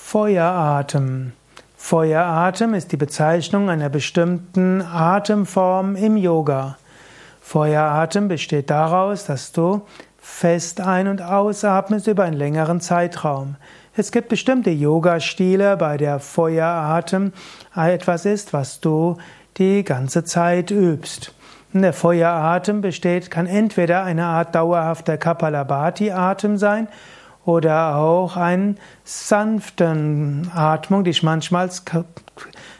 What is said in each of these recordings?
Feueratem. Feueratem ist die Bezeichnung einer bestimmten Atemform im Yoga. Feueratem besteht daraus, dass du fest ein- und ausatmest über einen längeren Zeitraum. Es gibt bestimmte Yoga-Stile, bei der Feueratem etwas ist, was du die ganze Zeit übst. Der Feueratem besteht, kann entweder eine Art dauerhafter Kapalabhati-Atem sein oder auch eine sanften Atmung, die ich manchmal als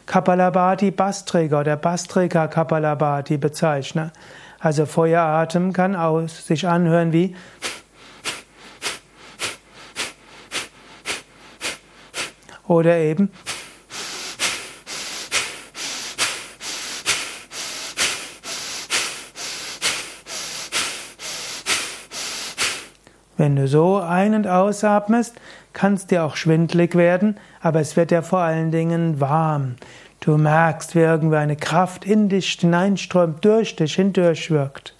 Kapalabhati Bastrika oder Bastrika Kapalabhati bezeichne. Also Feueratem kann aus, sich anhören wie oder eben Wenn du so ein- und ausatmest, kann es dir auch schwindlig werden, aber es wird ja vor allen Dingen warm. Du merkst, wie irgendwie eine Kraft in dich hineinströmt, durch dich hindurchwirkt.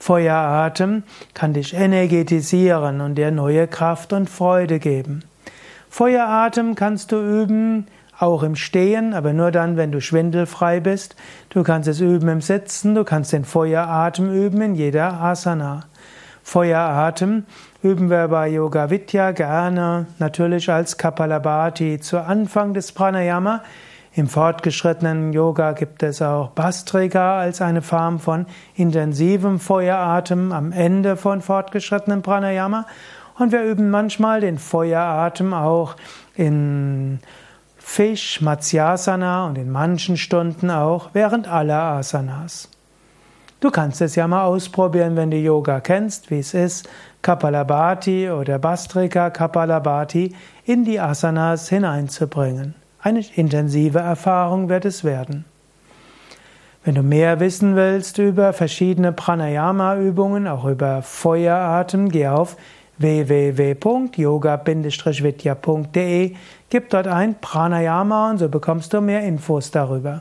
Feueratem kann dich energetisieren und dir neue Kraft und Freude geben. Feueratem kannst du üben, auch im Stehen, aber nur dann, wenn du schwindelfrei bist. Du kannst es üben im Sitzen, du kannst den Feueratem üben in jeder Asana. Feueratem üben wir bei Yoga Vidya gerne, natürlich als Kapalabhati zu Anfang des Pranayama. Im fortgeschrittenen Yoga gibt es auch Bastrika als eine Form von intensivem Feueratem am Ende von fortgeschrittenem Pranayama. Und wir üben manchmal den Feueratem auch in Fisch, Matsyasana und in manchen Stunden auch während aller Asanas. Du kannst es ja mal ausprobieren, wenn du Yoga kennst, wie es ist, Kapalabhati oder Bastrika Kapalabhati in die Asanas hineinzubringen. Eine intensive Erfahrung wird es werden. Wenn du mehr wissen willst über verschiedene Pranayama-Übungen, auch über Feueratem, geh auf www.yoga-vidya.de, gib dort ein Pranayama und so bekommst du mehr Infos darüber.